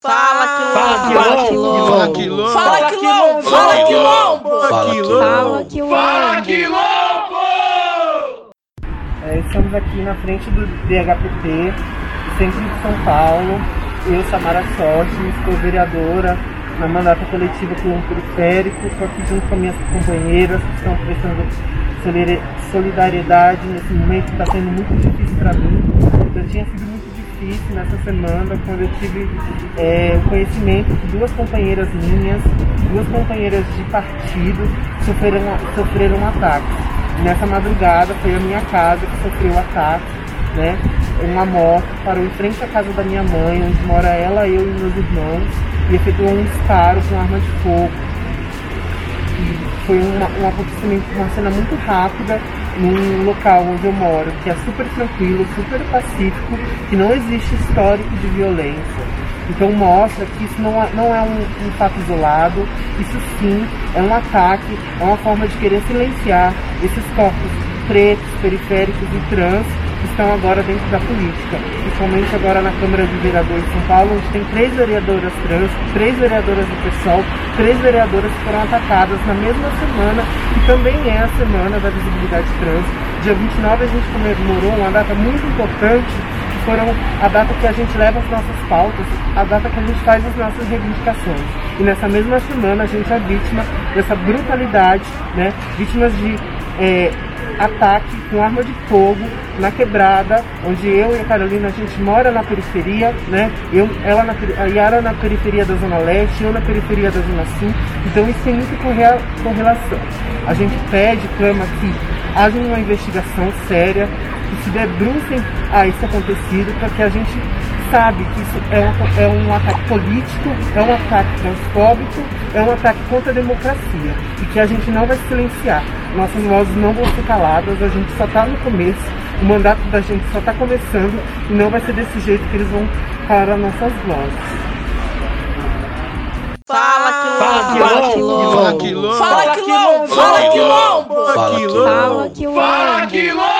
Fala Fala, quilombo. Fala, Fala quilombo. Fala quilombo. Fala quilombo. Fala, quilombo. Fala quilombo. É, estamos aqui na frente do DHPP, centro de São Paulo. Eu, Samara Sorte, estou vereadora na mandata coletiva Quilombo Periférico. Estou aqui junto com minhas companheiras que estão prestando solidari- solidariedade nesse momento que está sendo muito difícil para mim. Eu tinha sido muito difícil nessa semana quando eu tive é, o conhecimento de duas companheiras minhas, duas companheiras de partido, sofreram, sofreram ataques. Nessa madrugada foi a minha casa que sofreu o ataque, né? Uma moto parou em frente à casa da minha mãe, onde mora ela, eu e meus irmãos, e efetuou um disparo com arma de fogo. E foi uma, um acontecimento, uma cena muito rápida num local onde eu moro, que é super tranquilo, super pacífico, que não existe histórico de violência. Então mostra que isso não é, não é um, um fato isolado, isso sim é um ataque, é uma forma de querer silenciar esses corpos pretos, periféricos e trans que estão agora dentro da política. Principalmente agora na Câmara de Vereadores de São Paulo, onde tem três vereadoras trans, três vereadoras do PSOL, três vereadoras que foram atacadas na mesma semana, que também é a Semana da Visibilidade Trans. Dia 29 a gente comemorou uma data muito importante que foram a data que a gente leva as nossas pautas, a data que a gente faz as nossas reivindicações. E nessa mesma semana a gente é vítima dessa brutalidade, né? Vítimas de é, ataque com arma de fogo na quebrada, onde eu e a Carolina a gente mora na periferia, né? Eu, ela na, a Yara na periferia da Zona Leste, eu na periferia da Zona Sul. Então isso tem muito corre- correlação. A gente pede, clama que haja uma investigação séria, que se debrucem a esse acontecido, para que a gente sabe que isso é um, é um ataque político, é um ataque transfóbico, é um ataque contra a democracia e que a gente não vai silenciar. Nossas vozes não vão ser caladas, a gente só está no começo, o mandato da gente só está começando e não vai ser desse jeito que eles vão calar as nossas vozes. Fala Fala, quilombo. quilombo. Fala quilombo. Fala quilombo. Fala, quilombo. Fala quilombo. Fala, quilombo.